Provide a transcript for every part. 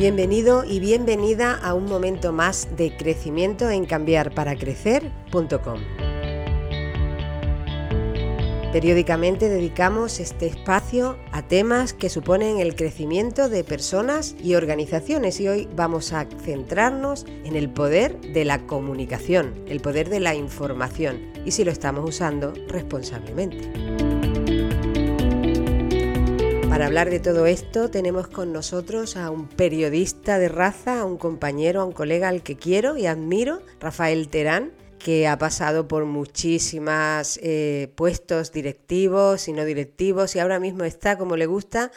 Bienvenido y bienvenida a un momento más de crecimiento en cambiarparacrecer.com. Periódicamente dedicamos este espacio a temas que suponen el crecimiento de personas y organizaciones y hoy vamos a centrarnos en el poder de la comunicación, el poder de la información y si lo estamos usando responsablemente. Para hablar de todo esto tenemos con nosotros a un periodista de raza, a un compañero, a un colega al que quiero y admiro, Rafael Terán, que ha pasado por muchísimos eh, puestos directivos y no directivos y ahora mismo está, como le gusta,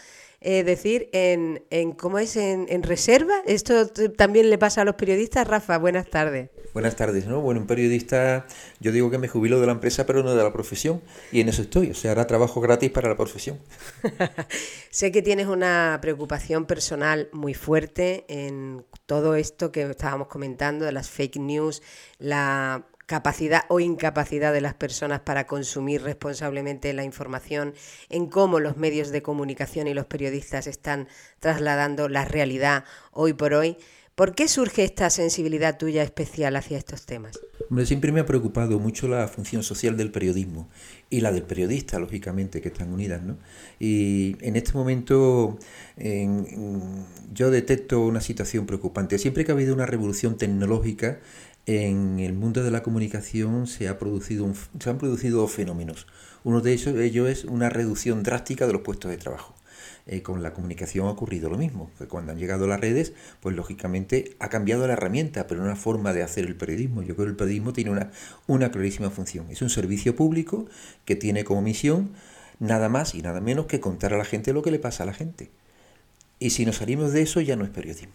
eh, decir en, en, cómo es en, en, reserva. Esto también le pasa a los periodistas. Rafa, buenas tardes. Buenas tardes, ¿no? Bueno, un periodista, yo digo que me jubilo de la empresa, pero no de la profesión. Y en eso estoy, o sea, ahora trabajo gratis para la profesión. sé que tienes una preocupación personal muy fuerte en todo esto que estábamos comentando de las fake news, la capacidad o incapacidad de las personas para consumir responsablemente la información, en cómo los medios de comunicación y los periodistas están trasladando la realidad hoy por hoy. ¿Por qué surge esta sensibilidad tuya especial hacia estos temas? Hombre, siempre me ha preocupado mucho la función social del periodismo y la del periodista, lógicamente, que están unidas. ¿no? Y en este momento en, yo detecto una situación preocupante. Siempre que ha habido una revolución tecnológica, en el mundo de la comunicación se, ha producido se han producido fenómenos. Uno de ellos, es una reducción drástica de los puestos de trabajo. Eh, con la comunicación ha ocurrido lo mismo, que cuando han llegado las redes, pues lógicamente ha cambiado la herramienta, pero una forma de hacer el periodismo. Yo creo que el periodismo tiene una, una clarísima función. Es un servicio público que tiene como misión nada más y nada menos que contar a la gente lo que le pasa a la gente. Y si nos salimos de eso ya no es periodismo.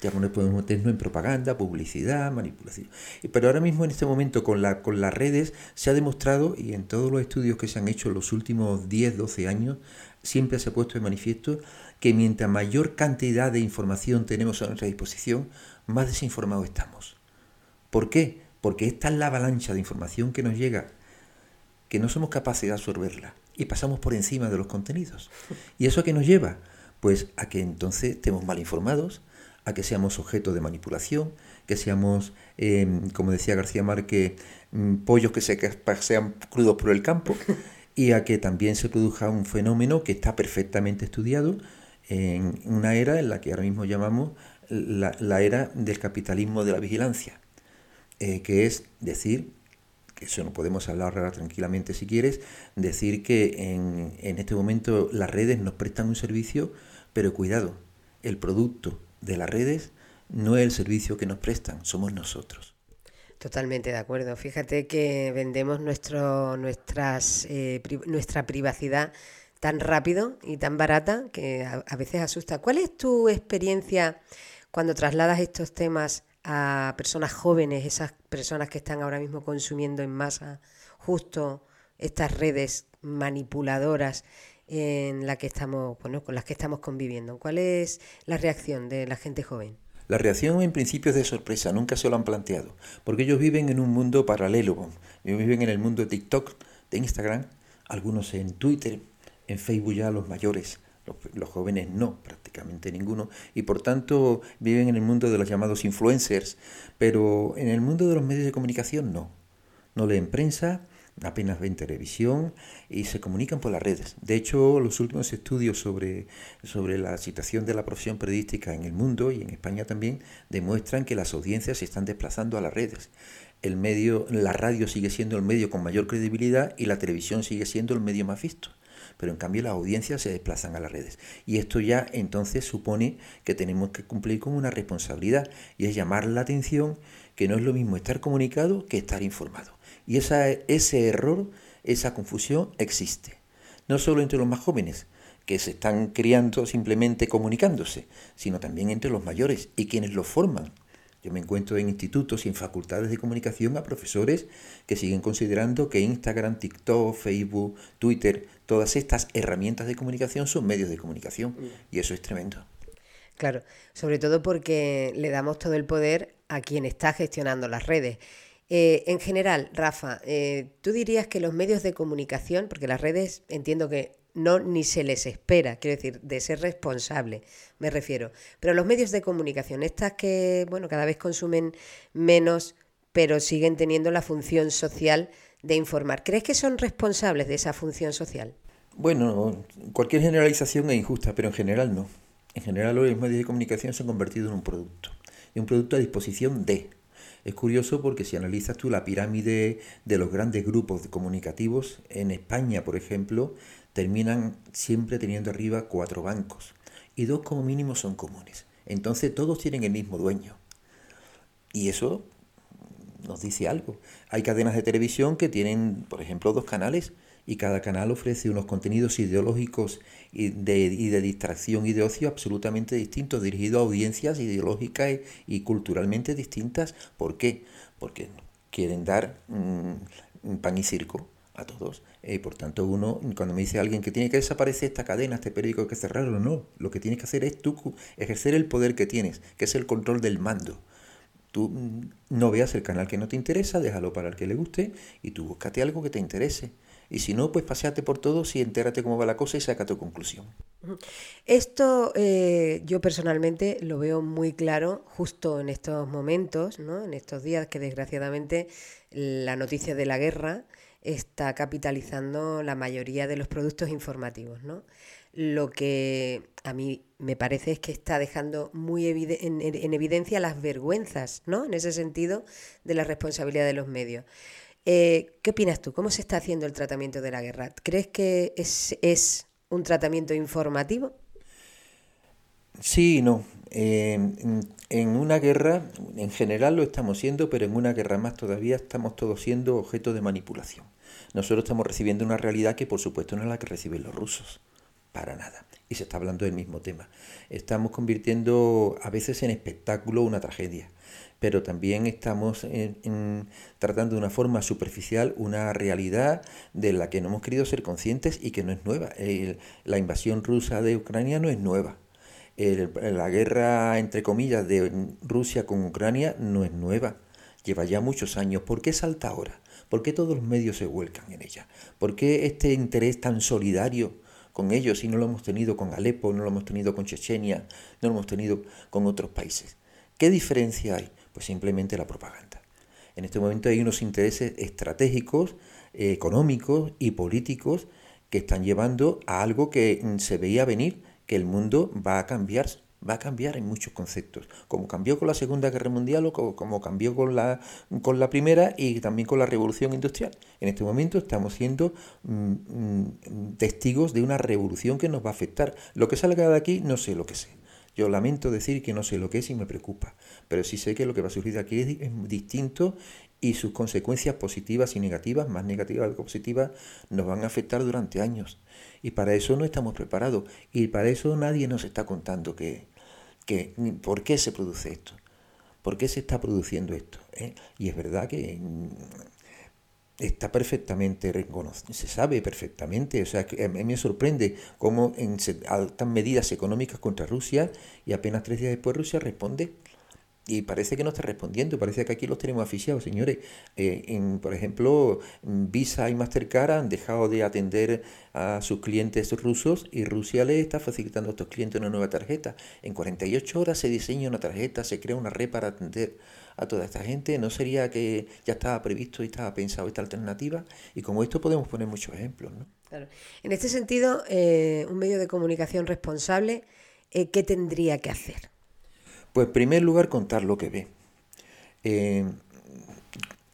Ya no podemos meternos en propaganda, publicidad, manipulación. Pero ahora mismo en este momento con, la, con las redes se ha demostrado, y en todos los estudios que se han hecho en los últimos 10, 12 años, siempre se ha puesto de manifiesto que mientras mayor cantidad de información tenemos a nuestra disposición, más desinformados estamos. ¿Por qué? Porque esta es la avalancha de información que nos llega, que no somos capaces de absorberla y pasamos por encima de los contenidos. ¿Y eso a qué nos lleva? Pues a que entonces estemos mal informados, a que seamos objeto de manipulación, que seamos, em, como decía García Márquez, mm, pollos que se pasean crudos por el campo, y a que también se produzca un fenómeno que está perfectamente estudiado en una era en la que ahora mismo llamamos la, era del capitalismo de la vigilancia, eh, que es decir, que eso no podemos hablar ahora tranquilamente si quieres, decir que en, en este momento las redes nos prestan un servicio, pero cuidado, el producto de las redes no es el servicio que nos prestan, somos nosotros. Totalmente de acuerdo. Fíjate que vendemos nuestro, nuestras, eh, nuestra privacidad tan rápido y tan barata que a, veces asusta. ¿Cuál es tu experiencia cuando trasladas estos temas a personas jóvenes, esas personas que están ahora mismo consumiendo en masa justo estas redes manipuladoras en la que estamos, bueno, con las que estamos conviviendo. ¿Cuál es la reacción de la gente joven? La reacción en principio es de sorpresa, nunca se lo han planteado, porque ellos viven en un mundo paralelo, viven en el mundo de TikTok, de Instagram, algunos en Twitter, en Facebook ya los mayores, los, los, jóvenes no, prácticamente ninguno, y por tanto viven en el mundo de los llamados influencers, pero en el mundo de los medios de comunicación no. No leen prensa, apenas ven televisión y se comunican por las redes. De hecho, los últimos estudios sobre, sobre la situación de la profesión periodística en el mundo y en España también demuestran que las audiencias se están desplazando a las redes. El medio, la radio sigue siendo el medio con mayor credibilidad y la televisión sigue siendo el medio más visto pero en cambio las audiencias se desplazan a las redes. Y esto ya entonces supone que tenemos que cumplir con una responsabilidad y es llamar la atención que no es lo mismo estar comunicado que estar informado. Y esa, ese error, esa confusión existe. No solo entre los más jóvenes, que se están criando simplemente comunicándose, sino también entre los mayores y quienes los forman. Yo me encuentro en institutos y en facultades de comunicación a profesores que siguen considerando que Instagram, TikTok, Facebook, Twitter, todas estas herramientas de comunicación son medios de comunicación. Mm. Y eso es tremendo. Claro, sobre todo porque le damos todo el poder a quien está gestionando las redes. Eh, en general, Rafa, eh, ¿tú dirías que los medios de comunicación, porque las redes entiendo que no ni se les espera, quiero decir, de ser responsable, me refiero. Pero los medios de comunicación, estas que, bueno, cada vez consumen menos, pero siguen teniendo la función social de informar, ¿crees que son responsables de esa función social? Bueno, cualquier generalización es injusta, pero en general no. En general los medios de comunicación se han convertido en un producto, y un producto a disposición de. Es curioso porque si analizas tú la pirámide de los grandes grupos comunicativos, en España, por ejemplo, terminan siempre teniendo arriba cuatro bancos y dos como mínimo son comunes. Entonces todos tienen el mismo dueño. Y eso nos dice algo. Hay cadenas de televisión que tienen, por ejemplo, dos canales y cada canal ofrece unos contenidos ideológicos y de, distracción y de ocio absolutamente distintos, dirigidos a audiencias ideológicas y, culturalmente distintas. ¿Por qué? Porque quieren dar mm, pan y circo a todos. Y por tanto, uno, cuando me dice alguien que tiene que desaparecer esta cadena, este periódico, hay que cerrarlo, no. Lo que tienes que hacer es tú ejercer el poder que tienes, que es el control del mando. Tú mm, no veas el canal que no te interesa, déjalo para el que le guste y tú búscate algo que te interese. Y si no, pues paseate por todos y entérate cómo va la cosa y saca tu conclusión. Esto eh, yo personalmente lo veo muy claro justo en estos momentos, ¿no? en estos días que desgraciadamente la noticia de la guerra está capitalizando la mayoría de los productos informativos. ¿no? Lo que a mí me parece es que está dejando muy en, en, evidencia las vergüenzas, ¿no? En ese sentido, de la responsabilidad de los medios. Eh, ¿Qué opinas tú? ¿Cómo se está haciendo el tratamiento de la guerra? ¿Crees que es, un tratamiento informativo? Sí no. Eh, en una guerra, en general lo estamos siendo, pero en una guerra más todavía estamos todos siendo objeto de manipulación. Nosotros estamos recibiendo una realidad que por supuesto no es la que reciben los rusos, para nada. Y se está hablando del mismo tema. Estamos convirtiendo a veces en espectáculo una tragedia pero también estamos tratando de una forma superficial una realidad de la que no hemos querido ser conscientes y que no es nueva. la invasión rusa de Ucrania no es nueva. la guerra, entre comillas, de Rusia con Ucrania no es nueva. Lleva ya muchos años. ¿Por qué salta ahora? ¿Por qué todos los medios se vuelcan en ella? ¿Por qué este interés tan solidario con ellos si no lo hemos tenido con Alepo, no lo hemos tenido con Chechenia, no lo hemos tenido con otros países? ¿Qué diferencia hay? Pues simplemente la propaganda. En este momento hay unos intereses estratégicos, eh, económicos y políticos que están llevando a algo que mm, se veía venir, que el mundo va a cambiar, va a cambiar en muchos conceptos, como cambió con la Segunda Guerra Mundial o como, cambió con la, con la Primera y también con la Revolución Industrial. En este momento estamos siendo mm, mm, testigos de una revolución que nos va a afectar. Lo que salga de aquí no sé lo que sé. Yo lamento decir que no sé lo que es y me preocupa, pero sí sé que lo que va a surgir aquí es, distinto y sus consecuencias positivas y negativas, más negativas que positivas, nos van a afectar durante años. Y para eso no estamos preparados. Y para eso nadie nos está contando que, que por qué se produce esto. ¿Por qué se está produciendo esto? ¿Eh? Y es verdad que está perfectamente reconocido, se sabe perfectamente, o sea, a mí me sorprende cómo en altas medidas económicas contra Rusia y apenas tres días después Rusia responde y parece que no está respondiendo, parece que aquí los tenemos aficiados, señores. Eh, en, por ejemplo, Visa y Mastercard han dejado de atender a sus clientes rusos y Rusia le está facilitando a estos clientes una nueva tarjeta. En 48 horas se diseña una tarjeta, se crea una red para atender a toda esta gente. ¿No sería que ya estaba previsto y estaba pensado esta alternativa? Y como esto podemos poner muchos ejemplos. ¿no? En este sentido, eh, un medio de comunicación responsable, eh, ¿qué tendría que hacer? Pues en primer lugar contar lo que ve. Eh,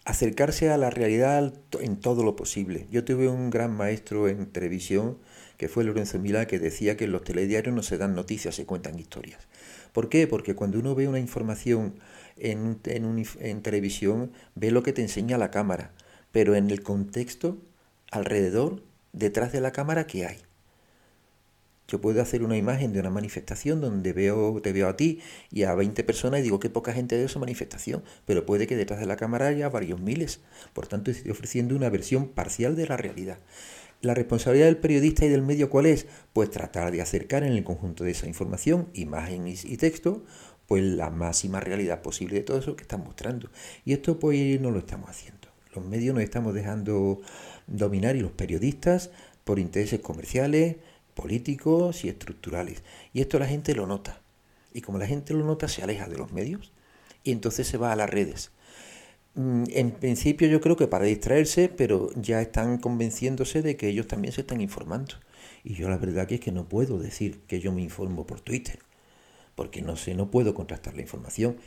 acercarse a la realidad en todo lo posible. Yo tuve un gran maestro en televisión, que fue Lorenzo Milá, que decía que en los telediarios no se dan noticias, se cuentan historias. ¿Por qué? Porque cuando uno ve una información en, en, en televisión, ve lo que te enseña la cámara, pero en el contexto, alrededor, detrás de la cámara, ¿qué hay? Yo puedo hacer una imagen de una manifestación donde veo, te veo a ti y a 20 personas y digo que poca gente de esa manifestación, pero puede que detrás de la cámara haya varios miles. Por tanto, estoy ofreciendo una versión parcial de la realidad. La responsabilidad del periodista y del medio, ¿cuál es? Pues tratar de acercar en el conjunto de esa información, imagen y, texto, pues la máxima realidad posible de todo eso que están mostrando. Y esto pues no lo estamos haciendo. Los medios nos estamos dejando dominar y los periodistas por intereses comerciales, políticos y estructurales. Y esto la gente lo nota. Y como la gente lo nota, se aleja de los medios y entonces se va a las redes. Mm, en principio yo creo que para distraerse, pero ya están convenciéndose de que ellos también se están informando. Y yo la verdad que es que no puedo decir que yo me informo por Twitter, porque no sé, no puedo contrastar la información.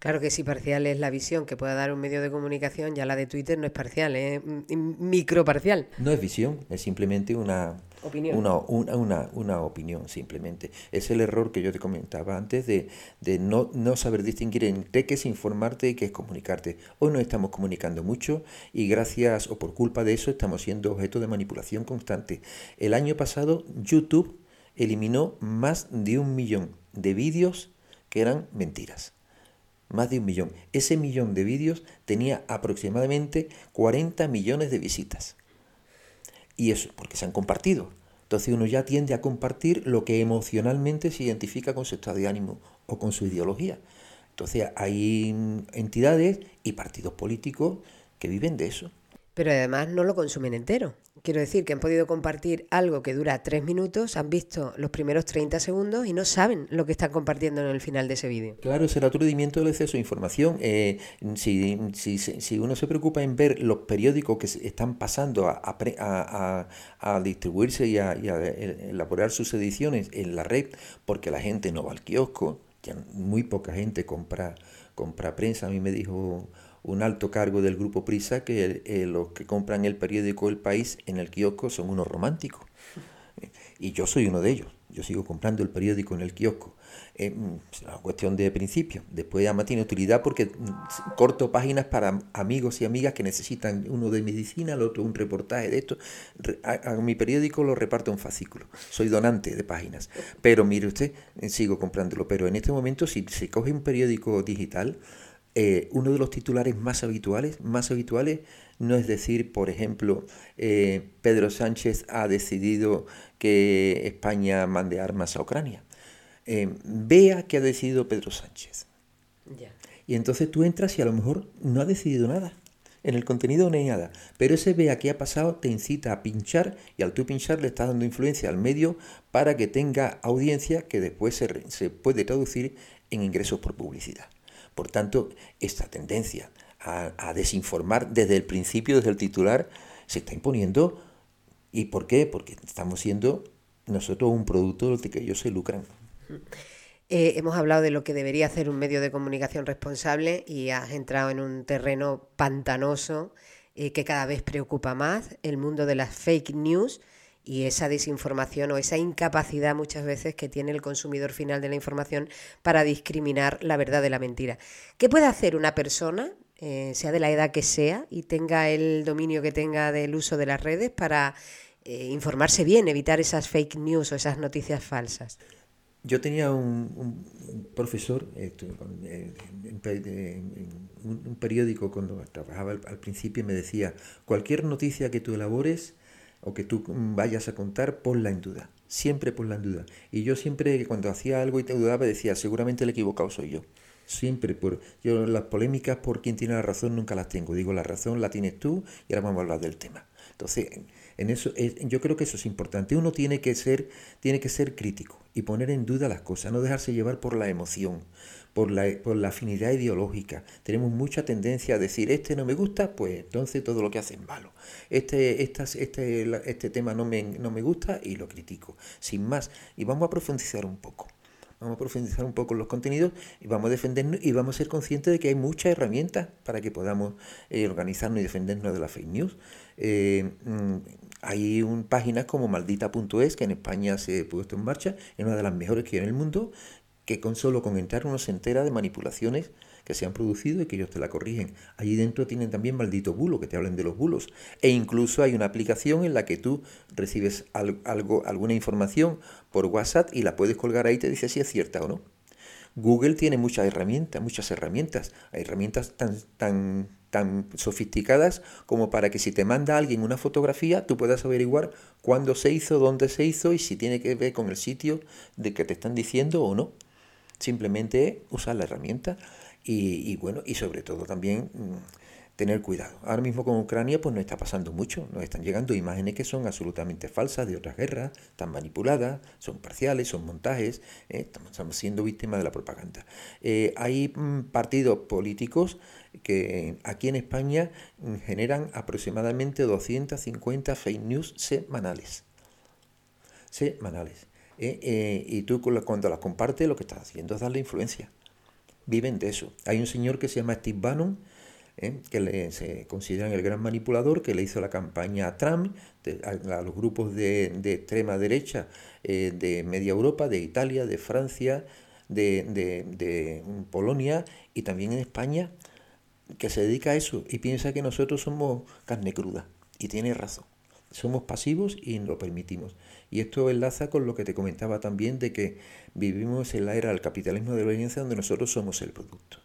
Claro que si parcial es la visión que pueda dar un medio de comunicación, ya la de Twitter no es parcial, es microparcial. No es visión, es simplemente una opinión. Una, una, una, opinión, simplemente. Es el error que yo te comentaba antes de, de no, no, saber distinguir entre qué es informarte y qué es comunicarte. Hoy nos estamos comunicando mucho y gracias o por culpa de eso estamos siendo objeto de manipulación constante. El año pasado YouTube eliminó más de un millón de vídeos que eran mentiras más de un millón. Ese millón de vídeos tenía aproximadamente 40 millones de visitas. Y eso porque se han compartido. Entonces uno ya tiende a compartir lo que emocionalmente se identifica con su estado de ánimo o con su ideología. Entonces hay entidades y partidos políticos que viven de eso. Pero además no lo consumen entero. Quiero decir que han podido compartir algo que dura tres minutos, han visto los primeros 30 segundos y no saben lo que están compartiendo en el final de ese vídeo. Claro, es el aturdimiento del exceso de información. Eh, si, si, si, uno se preocupa en ver los periódicos que están pasando a, a, a, distribuirse y a, elaborar sus ediciones en la red, porque la gente no va al kiosco, ya muy poca gente compra, compra prensa. A mí me dijo un alto cargo del grupo Prisa que eh, los que compran el periódico El País en el kiosco son unos románticos. Y yo soy uno de ellos. Yo sigo comprando el periódico en el kiosco. Eh, mm, es una cuestión de principio. Después además tiene utilidad porque mm, corto páginas para amigos y amigas que necesitan uno de medicina, el otro un reportaje de esto. A, mi periódico lo reparto en fascículo. Soy donante de páginas. Pero mire usted, eh, sigo comprándolo. Pero en este momento, si se coge un periódico digital, eh, uno de los titulares más habituales, más habituales no es decir, por ejemplo, eh, Pedro Sánchez ha decidido que España mande armas a Ucrania. Eh, vea que ha decidido Pedro Sánchez. Y entonces tú entras y a lo mejor no ha decidido nada. En el contenido no hay nada. Pero ese vea que ha pasado te incita a pinchar y al tú pinchar le estás dando influencia al medio para que tenga audiencia que después se puede traducir en ingresos por publicidad. Por tanto, esta tendencia a, desinformar desde el principio, desde el titular, se está imponiendo. ¿Y por qué? Porque estamos siendo nosotros un producto del que ellos se lucran. Eh, hemos hablado de lo que debería hacer un medio de comunicación responsable y has entrado en un terreno pantanoso eh, que cada vez preocupa más, el mundo de las fake news y esa desinformación o esa incapacidad muchas veces que tiene el consumidor final de la información para discriminar la verdad de la mentira. ¿Qué puede hacer una persona, eh, sea de la edad que sea, y tenga el dominio que tenga del uso de las redes para eh, informarse bien, evitar esas fake news o esas noticias falsas? Yo tenía un, profesor un periódico cuando trabajaba al, principio y me decía, cualquier noticia que tú elabores, o que tú vayas a contar, ponla en duda. Siempre ponla en duda. Y yo siempre, cuando hacía algo y te dudaba, decía, seguramente el equivocado soy yo. Siempre, por, yo las polémicas por quien tiene la razón nunca las tengo. Digo, la razón la tienes tú y ahora vamos a hablar del tema. Entonces, en eso, yo creo que eso es importante. Uno tiene que ser, tiene que ser crítico y poner en duda las cosas, no dejarse llevar por la emoción por la, por la afinidad ideológica. Tenemos mucha tendencia a decir, este no me gusta, pues entonces todo lo que hace es malo. Este, este, este tema no me, no me gusta y lo critico. Sin más. Y vamos a profundizar un poco. Vamos a profundizar un poco en los contenidos y vamos a defendernos y vamos a ser conscientes de que hay muchas herramientas para que podamos eh, organizarnos y defendernos de la fake news. Eh, mm, hay un, páginas como maldita.es que en España se puesto en marcha, es una de las mejores que hay en el mundo, que con solo con entrar uno se entera de manipulaciones que se han producido y que ellos te la corrigen. Allí dentro tienen también maldito bulo, que te hablen de los bulos. E incluso hay una aplicación en la que tú recibes algo, alguna información por WhatsApp y la puedes colgar ahí y te dice si es cierta o no. Google tiene muchas herramientas, muchas herramientas. Herramientas tan, tan, tan sofisticadas como para que si te manda alguien una fotografía, tú puedas averiguar cuándo se hizo, dónde se hizo y si tiene que ver con el sitio de que te están diciendo o no. Simplemente usar la herramienta y, bueno, y sobre todo también mm, tener cuidado. Ahora mismo con Ucrania pues no está pasando mucho, nos están llegando imágenes que son absolutamente falsas de otras guerras, están manipuladas, son parciales, son montajes, ¿eh? estamos, siendo víctimas de la propaganda. Eh, hay mm, partidos políticos que aquí en España mm, generan aproximadamente 250 fake news semanales. Semanales. ¿eh? y tú cuando las compartes lo que estás haciendo es darle influencia. Viven de eso. Hay un señor que se llama Steve Bannon, ¿eh? que se considera el gran manipulador, que le hizo la campaña a Trump, a, los grupos de, extrema derecha eh, de media Europa, de Italia, de Francia, de, de, Polonia y también en España, que se dedica a eso y piensa que nosotros somos carne cruda. Y tiene razón. Somos pasivos y lo permitimos. Y esto enlaza con lo que te comentaba también de que vivimos en la era del capitalismo de violencia donde nosotros somos el producto.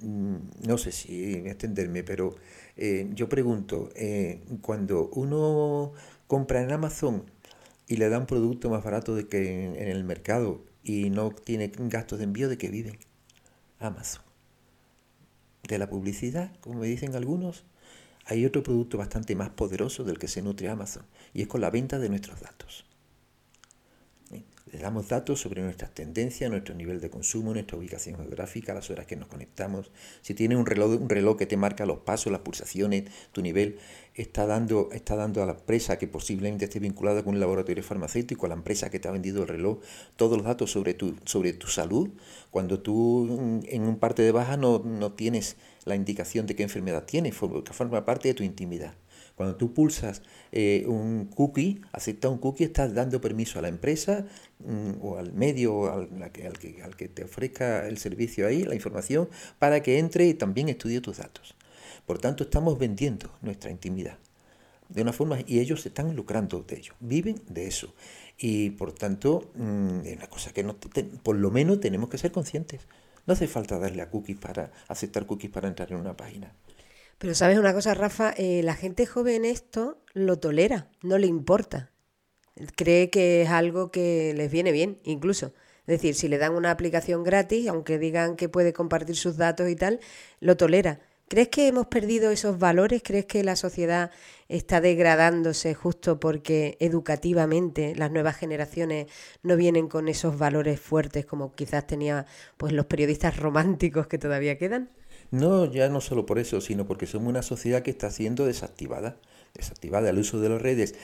Mm, no sé si extenderme, pero eh, yo pregunto, eh, cuando uno compra en Amazon y le da un producto más barato de que en, el mercado y no tiene gastos de envío, ¿de qué viven? Amazon. De la publicidad, como me dicen algunos, hay otro producto bastante más poderoso del que se nutre Amazon y es con la venta de nuestros datos. Le damos datos sobre nuestras tendencias, nuestro nivel de consumo, nuestra ubicación geográfica, las horas que nos conectamos. Si tienes un reloj, un reloj que te marca los pasos, las pulsaciones, tu nivel, está dando, está dando a la empresa que posiblemente esté vinculada con un laboratorio farmacéutico, a la empresa que te ha vendido el reloj, todos los datos sobre tu, sobre tu salud. Cuando tú en un parte de baja no, no tienes la indicación de qué enfermedad tienes, forma parte de tu intimidad. Cuando tú pulsas eh, un cookie, acepta un cookie, estás dando permiso a la empresa mm, o al medio al, que, al, que, te ofrezca el servicio ahí, la información, para que entre y también estudie tus datos. Por tanto, estamos vendiendo nuestra intimidad de una forma y ellos se están lucrando de ello, viven de eso. Y por tanto, mm, es una cosa que no por lo menos tenemos que ser conscientes. No hace falta darle a cookies para aceptar cookies para entrar en una página. Pero sabes una cosa, Rafa, eh, la gente joven esto lo tolera, no le importa. Cree que es algo que les viene bien, incluso. Es decir, si le dan una aplicación gratis, aunque digan que puede compartir sus datos y tal, lo tolera. ¿Crees que hemos perdido esos valores? ¿Crees que la sociedad está degradándose justo porque educativamente las nuevas generaciones no vienen con esos valores fuertes como quizás tenían pues los periodistas románticos que todavía quedan? No, ya no solo por eso, sino porque somos una sociedad que está siendo desactivada. Desactivada, el uso de las redes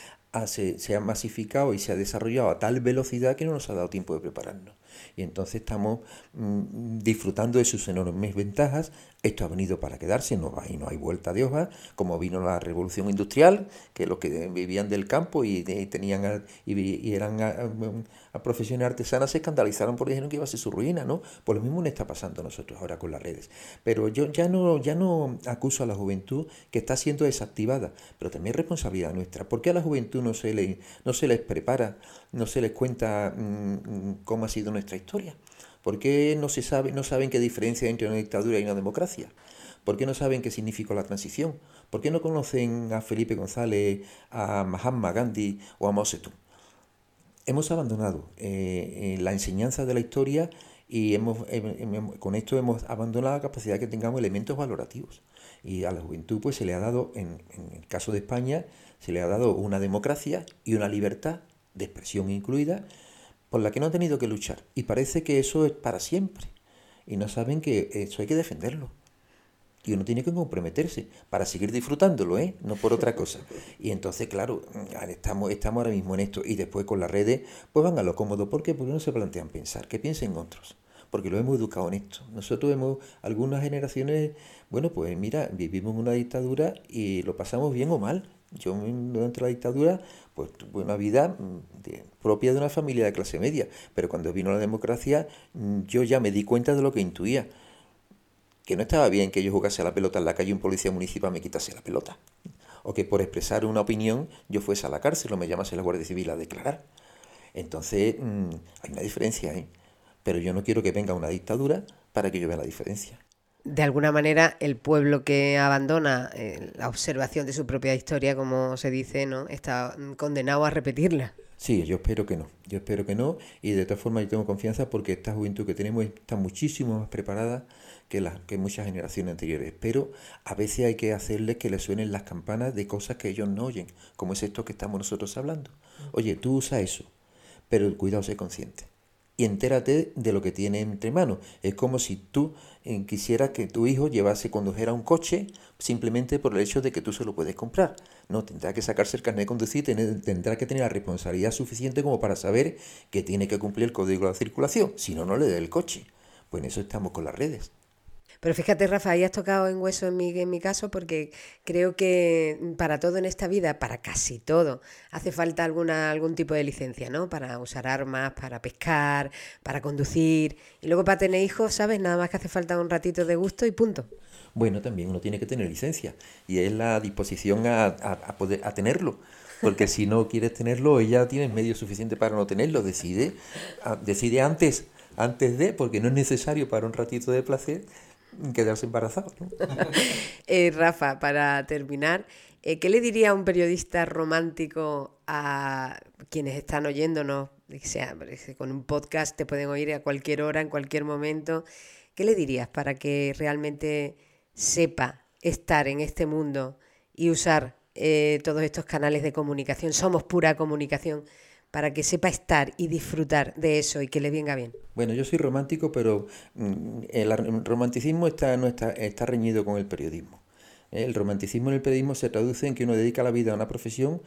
se ha masificado y se ha desarrollado a tal velocidad que no nos ha dado tiempo de prepararnos y entonces estamos mm, disfrutando de sus enormes ventajas. Esto ha venido para quedarse, no hay, no hay vuelta de hoja, como vino la revolución industrial, que los que vivían del campo y, tenían y, eran profesiones artesanas se escandalizaron porque dijeron que iba a ser su ruina, ¿no? Pues lo mismo le está pasando a nosotros ahora con las redes. Pero yo ya no, ya no acuso a la juventud que está siendo desactivada, pero también es responsabilidad nuestra. ¿Por qué a la juventud no se, le, no se les prepara, no se les cuenta mm, mm, cómo ha sido nuestra historia? ¿Por qué no, se sabe, saben qué diferencia entre una dictadura y una democracia? ¿Por qué no saben qué significó la transición? ¿Por qué no conocen a Felipe González, a Mahatma Gandhi o a Mao Zedong? Hemos abandonado eh, eh, la enseñanza de la historia y con esto hemos abandonado la capacidad que tengamos elementos valorativos. Y a la juventud pues se le ha dado, en, en el caso de España, se le ha dado una democracia y una libertad de expresión incluida por la que no han tenido que luchar. Y parece que eso es para siempre. Y no saben que eso hay que defenderlo. Y uno tiene que comprometerse para seguir disfrutándolo, ¿eh? No por otra cosa. Y entonces, claro, estamos, estamos ahora mismo en esto. Y después con las redes, pues van a lo cómodo. ¿Por qué? Porque no se plantean pensar, que piensen otros. Porque lo hemos educado en esto. Nosotros hemos, algunas generaciones, bueno, pues mira, vivimos una dictadura y lo pasamos bien o mal. Yo durante la dictadura pues tuve una vida mm, propia de una familia de clase media, pero cuando vino la democracia mm, yo ya me di cuenta de lo que intuía, que no estaba bien que yo jugase a la pelota en la calle y un policía municipal me quitase la pelota, o que por expresar una opinión yo fuese a la cárcel o me llamase la Guardia Civil a declarar. Entonces mm, hay una diferencia ahí, pero yo no quiero que venga una dictadura para que yo vea la diferencia de alguna manera el pueblo que abandona eh, la observación de su propia historia, como se dice, ¿no? está condenado a repetirla. Sí, yo espero que no. Yo espero que no. Y de todas formas yo tengo confianza porque esta juventud que tenemos está muchísimo más preparada que, las, que muchas generaciones anteriores. Pero a veces hay que hacerles que les suenen las campanas de cosas que ellos no oyen, como es esto que estamos nosotros hablando. Oye, tú usa eso, pero cuidado, sé consciente y entérate de lo que tiene entre manos. Es como si tú eh, quisieras que tu hijo llevase, condujera un coche simplemente por el hecho de que tú se lo puedes comprar. No, tendrá que sacarse el carnet de conducir, tendrá que tener la responsabilidad suficiente como para saber que tiene que cumplir el código de circulación, si no, no le dé el coche. Pues en eso estamos con las redes. Pero fíjate, Rafa, ahí has tocado en hueso en mi, en mi caso porque creo que para todo en esta vida, para casi todo, hace falta alguna, algún tipo de licencia, ¿no? Para usar armas, para pescar, para conducir. Y luego para tener hijos, ¿sabes? Nada más que hace falta un ratito de gusto y punto. Bueno, también uno tiene que tener licencia y es la disposición a, poder, a tenerlo porque si no quieres tenerlo, ella tiene medio suficiente para no tenerlo, decide, decide antes, antes de, porque no es necesario para un ratito de placer, quedarse embarazado. eh, Rafa, para terminar, eh, ¿qué le diría a un periodista romántico a quienes están oyéndonos? sea, con un podcast te pueden oír a cualquier hora, en cualquier momento. ¿Qué le dirías para que realmente sepa estar en este mundo y usar eh, todos estos canales de comunicación? Somos pura comunicación para que sepa estar y disfrutar de eso y que le venga bien? Bueno, yo soy romántico, pero mm, el romanticismo está, no está, está reñido con el periodismo. El romanticismo en el periodismo se traduce en que uno dedica la vida a una profesión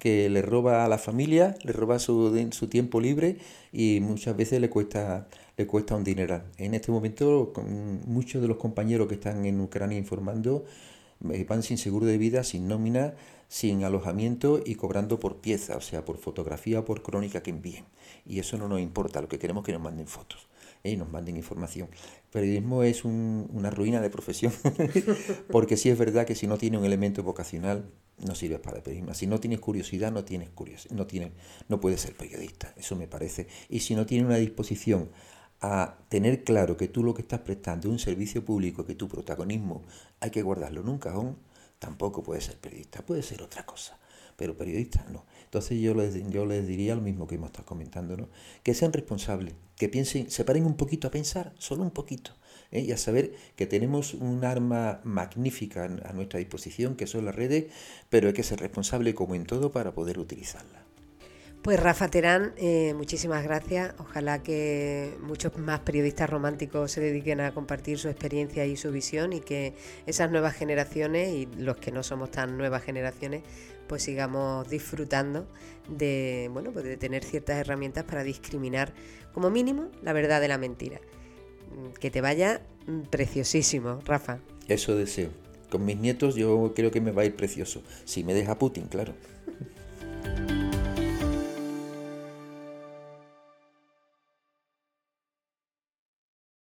que le roba a la familia, le roba su, su tiempo libre y muchas veces le cuesta, le cuesta un dineral. En este momento, muchos de los compañeros que están en Ucrania informando van sin seguro de vida, sin nómina, sin alojamiento y cobrando por pieza, o sea, por fotografía o por crónica que envíen. Y eso no nos importa, lo que queremos es que nos manden fotos ¿eh? y nos manden información. El periodismo es una ruina de profesión, porque sí es verdad que si no tiene un elemento vocacional, no sirve para el periodismo. Si no tienes curiosidad, no tienes curiosidad, no, tiene, no puedes ser periodista, eso me parece. Y si no tienes una disposición a tener claro que tú lo que estás prestando es un servicio público, que tu protagonismo hay que guardarlo en un cajón, tampoco puede ser periodista, puede ser otra cosa, pero periodista no. Entonces yo les, yo les diría lo mismo que hemos estado comentando, ¿no? que sean responsables, que piensen, se paren un poquito a pensar, solo un poquito, ¿eh? y a saber que tenemos un arma magnífica a nuestra disposición, que son las redes, pero hay que ser responsable como en todo para poder utilizarlas. Pues Rafa Terán, eh, muchísimas gracias. Ojalá que muchos más periodistas románticos se dediquen a compartir su experiencia y su visión y que esas nuevas generaciones y los que no somos tan nuevas generaciones pues sigamos disfrutando de, bueno, pues de tener ciertas herramientas para discriminar como mínimo la verdad de la mentira. Que te vaya preciosísimo, Rafa. Eso deseo. Con mis nietos yo creo que me va a ir precioso. Si me deja Putin, claro.